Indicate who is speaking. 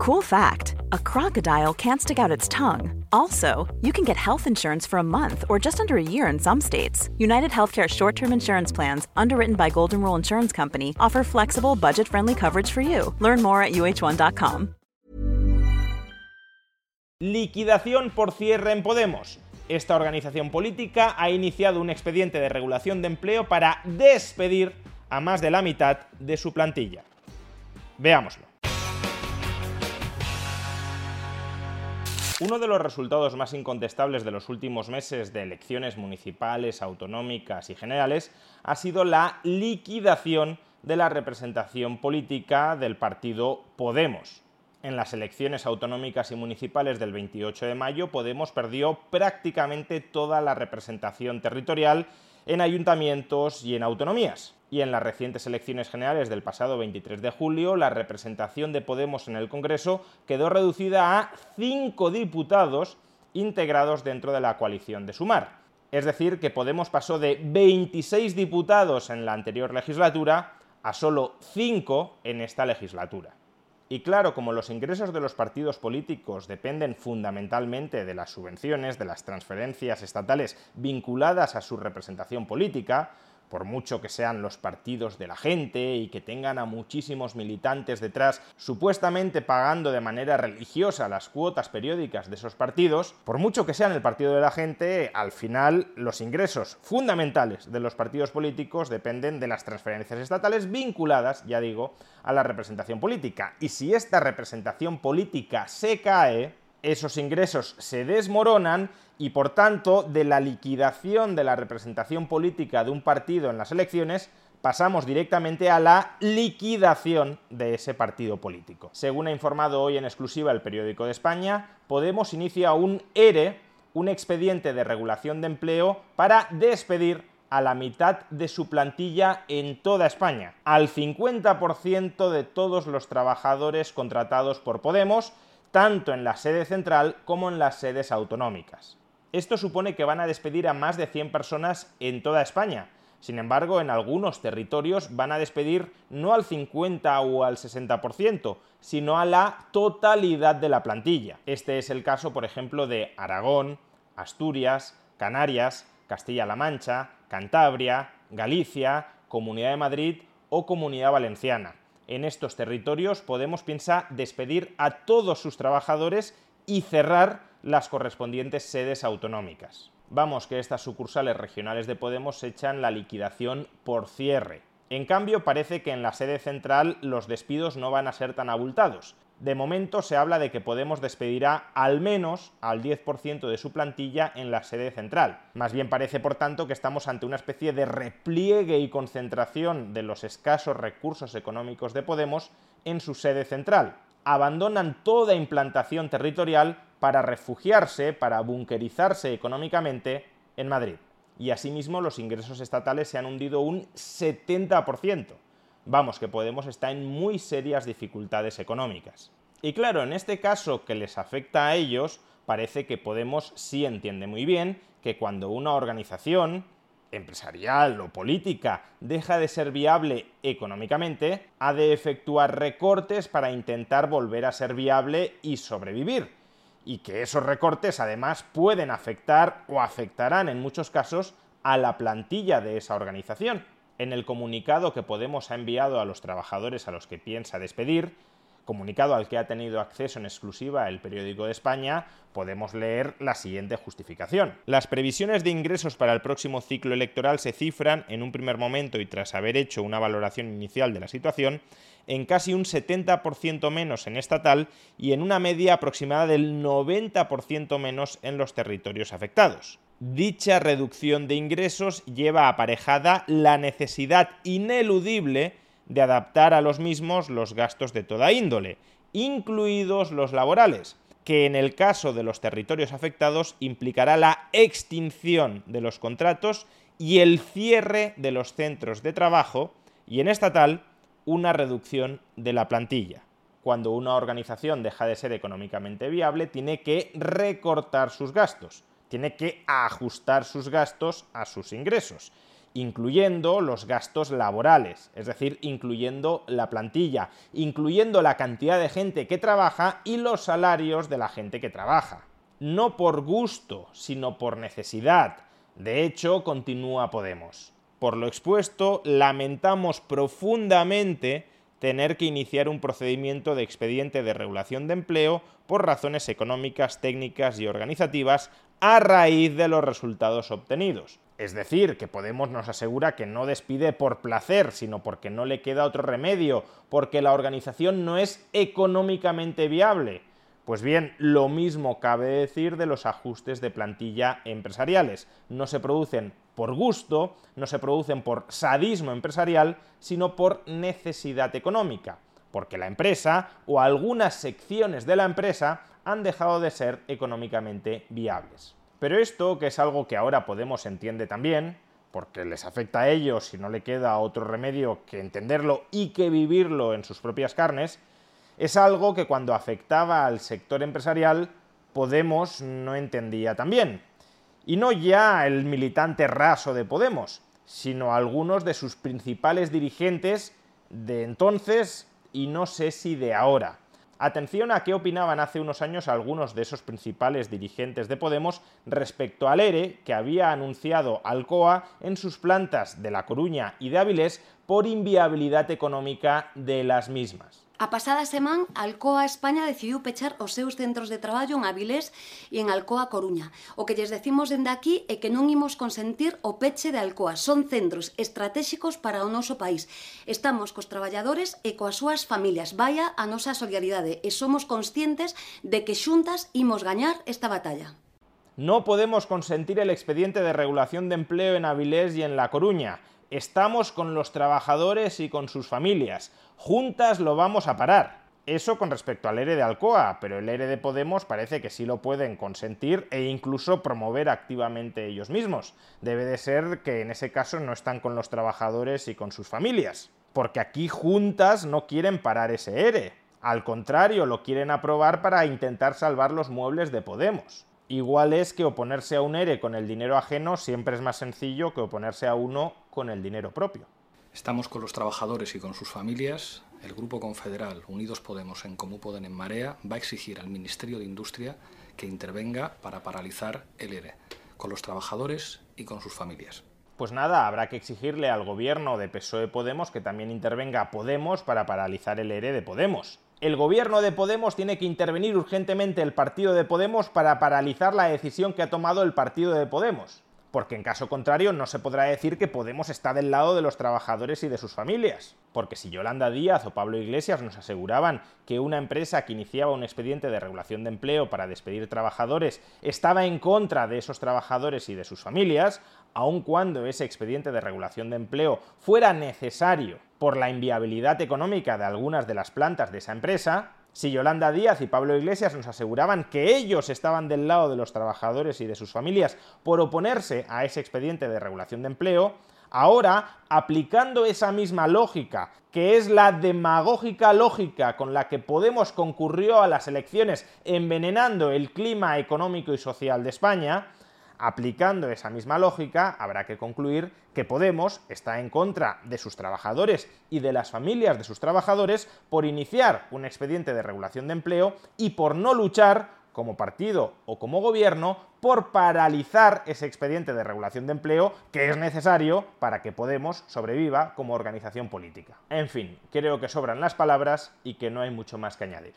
Speaker 1: Cool fact a crocodile can't stick out its tongue. Also, you can get health insurance for a month or just under a year in some states. United Healthcare short term insurance plans, underwritten by Golden Rule Insurance Company, offer flexible, budget friendly coverage for you. Learn more at uh1.com.
Speaker 2: Liquidación por cierre en Podemos. Esta organización política ha iniciado un expediente de regulación de empleo para despedir a más de la mitad de su plantilla. Veámoslo. Uno de los resultados más incontestables de los últimos meses de elecciones municipales, autonómicas y generales ha sido la liquidación de la representación política del partido Podemos. En las elecciones autonómicas y municipales del 28 de mayo, Podemos perdió prácticamente toda la representación territorial en ayuntamientos y en autonomías. Y en las recientes elecciones generales del pasado 23 de julio, la representación de Podemos en el Congreso quedó reducida a cinco diputados integrados dentro de la coalición de Sumar. Es decir, que Podemos pasó de 26 diputados en la anterior legislatura a solo 5 en esta legislatura. Y claro, como los ingresos de los partidos políticos dependen fundamentalmente de las subvenciones, de las transferencias estatales vinculadas a su representación política, por mucho que sean los partidos de la gente y que tengan a muchísimos militantes detrás, supuestamente pagando de manera religiosa las cuotas periódicas de esos partidos, por mucho que sean el partido de la gente, al final los ingresos fundamentales de los partidos políticos dependen de las transferencias estatales vinculadas, ya digo, a la representación política. Y si esta representación política se cae, esos ingresos se desmoronan y por tanto de la liquidación de la representación política de un partido en las elecciones pasamos directamente a la liquidación de ese partido político. Según ha informado hoy en exclusiva el periódico de España, Podemos inicia un ERE, un expediente de regulación de empleo, para despedir a la mitad de su plantilla en toda España, al 50% de todos los trabajadores contratados por Podemos, tanto en la sede central como en las sedes autonómicas. Esto supone que van a despedir a más de 100 personas en toda España. Sin embargo, en algunos territorios van a despedir no al 50 o al 60%, sino a la totalidad de la plantilla. Este es el caso, por ejemplo, de Aragón, Asturias, Canarias, Castilla-La Mancha, Cantabria, Galicia, Comunidad de Madrid o Comunidad Valenciana en estos territorios Podemos piensa despedir a todos sus trabajadores y cerrar las correspondientes sedes autonómicas. Vamos que estas sucursales regionales de Podemos echan la liquidación por cierre. En cambio, parece que en la sede central los despidos no van a ser tan abultados. De momento se habla de que Podemos despedirá al menos al 10% de su plantilla en la sede central. Más bien parece, por tanto, que estamos ante una especie de repliegue y concentración de los escasos recursos económicos de Podemos en su sede central. Abandonan toda implantación territorial para refugiarse, para bunkerizarse económicamente en Madrid. Y asimismo los ingresos estatales se han hundido un 70%. Vamos, que Podemos está en muy serias dificultades económicas. Y claro, en este caso que les afecta a ellos, parece que Podemos sí entiende muy bien que cuando una organización empresarial o política deja de ser viable económicamente, ha de efectuar recortes para intentar volver a ser viable y sobrevivir. Y que esos recortes además pueden afectar o afectarán en muchos casos a la plantilla de esa organización. En el comunicado que Podemos ha enviado a los trabajadores a los que piensa despedir, comunicado al que ha tenido acceso en exclusiva el periódico de España, podemos leer la siguiente justificación. Las previsiones de ingresos para el próximo ciclo electoral se cifran, en un primer momento y tras haber hecho una valoración inicial de la situación, en casi un 70% menos en estatal y en una media aproximada del 90% menos en los territorios afectados. Dicha reducción de ingresos lleva aparejada la necesidad ineludible de adaptar a los mismos los gastos de toda índole, incluidos los laborales, que en el caso de los territorios afectados implicará la extinción de los contratos y el cierre de los centros de trabajo y en estatal una reducción de la plantilla. Cuando una organización deja de ser económicamente viable, tiene que recortar sus gastos tiene que ajustar sus gastos a sus ingresos. incluyendo los gastos laborales, es decir, incluyendo la plantilla, incluyendo la cantidad de gente que trabaja y los salarios de la gente que trabaja. No por gusto, sino por necesidad. De hecho, continúa Podemos. Por lo expuesto, lamentamos profundamente tener que iniciar un procedimiento de expediente de regulación de empleo por razones económicas, técnicas y organizativas a raíz de los resultados obtenidos. Es decir, que Podemos nos asegura que no despide por placer, sino porque no le queda otro remedio, porque la organización no es económicamente viable. Pues bien, lo mismo cabe decir de los ajustes de plantilla empresariales. No se producen por gusto, no se producen por sadismo empresarial, sino por necesidad económica, porque la empresa o algunas secciones de la empresa han dejado de ser económicamente viables. Pero esto, que es algo que ahora Podemos entiende también, porque les afecta a ellos y no le queda otro remedio que entenderlo y que vivirlo en sus propias carnes, es algo que cuando afectaba al sector empresarial Podemos no entendía también. Y no ya el militante raso de Podemos, sino algunos de sus principales dirigentes de entonces y no sé si de ahora. Atención a qué opinaban hace unos años algunos de esos principales dirigentes de Podemos respecto al ERE que había anunciado Alcoa en sus plantas de La Coruña y de Avilés por inviabilidad económica de las mismas.
Speaker 3: A pasada semana, Alcoa España decidiu pechar os seus centros de traballo en Avilés e en Alcoa Coruña. O que lles decimos dende aquí é que non imos consentir o peche de Alcoa. Son centros estratégicos para o noso país. Estamos cos traballadores e coas súas familias. Vaya a nosa solidaridade e somos conscientes de que xuntas imos gañar esta batalla.
Speaker 2: No podemos consentir el expediente de regulación de empleo en Avilés y en La Coruña. Estamos con los trabajadores y con sus familias. Juntas lo vamos a parar. Eso con respecto al ERE de Alcoa, pero el ERE de Podemos parece que sí lo pueden consentir e incluso promover activamente ellos mismos. Debe de ser que en ese caso no están con los trabajadores y con sus familias, porque aquí juntas no quieren parar ese ERE. Al contrario, lo quieren aprobar para intentar salvar los muebles de Podemos igual es que oponerse a un ERE con el dinero ajeno siempre es más sencillo que oponerse a uno con el dinero propio.
Speaker 4: Estamos con los trabajadores y con sus familias. El Grupo Confederal Unidos Podemos en Comú Poden en Marea va a exigir al Ministerio de Industria que intervenga para paralizar el ERE, con los trabajadores y con sus familias.
Speaker 2: Pues nada, habrá que exigirle al gobierno de PSOE Podemos que también intervenga Podemos para paralizar el ERE de Podemos el gobierno de Podemos tiene que intervenir urgentemente el partido de Podemos para paralizar la decisión que ha tomado el partido de Podemos. Porque en caso contrario no se podrá decir que Podemos está del lado de los trabajadores y de sus familias. Porque si Yolanda Díaz o Pablo Iglesias nos aseguraban que una empresa que iniciaba un expediente de regulación de empleo para despedir trabajadores estaba en contra de esos trabajadores y de sus familias, aun cuando ese expediente de regulación de empleo fuera necesario por la inviabilidad económica de algunas de las plantas de esa empresa, si Yolanda Díaz y Pablo Iglesias nos aseguraban que ellos estaban del lado de los trabajadores y de sus familias por oponerse a ese expediente de regulación de empleo, ahora, aplicando esa misma lógica, que es la demagógica lógica con la que Podemos concurrió a las elecciones envenenando el clima económico y social de España, Aplicando esa misma lógica, habrá que concluir que Podemos está en contra de sus trabajadores y de las familias de sus trabajadores por iniciar un expediente de regulación de empleo y por no luchar como partido o como gobierno por paralizar ese expediente de regulación de empleo que es necesario para que Podemos sobreviva como organización política. En fin, creo que sobran las palabras y que no hay mucho más que añadir.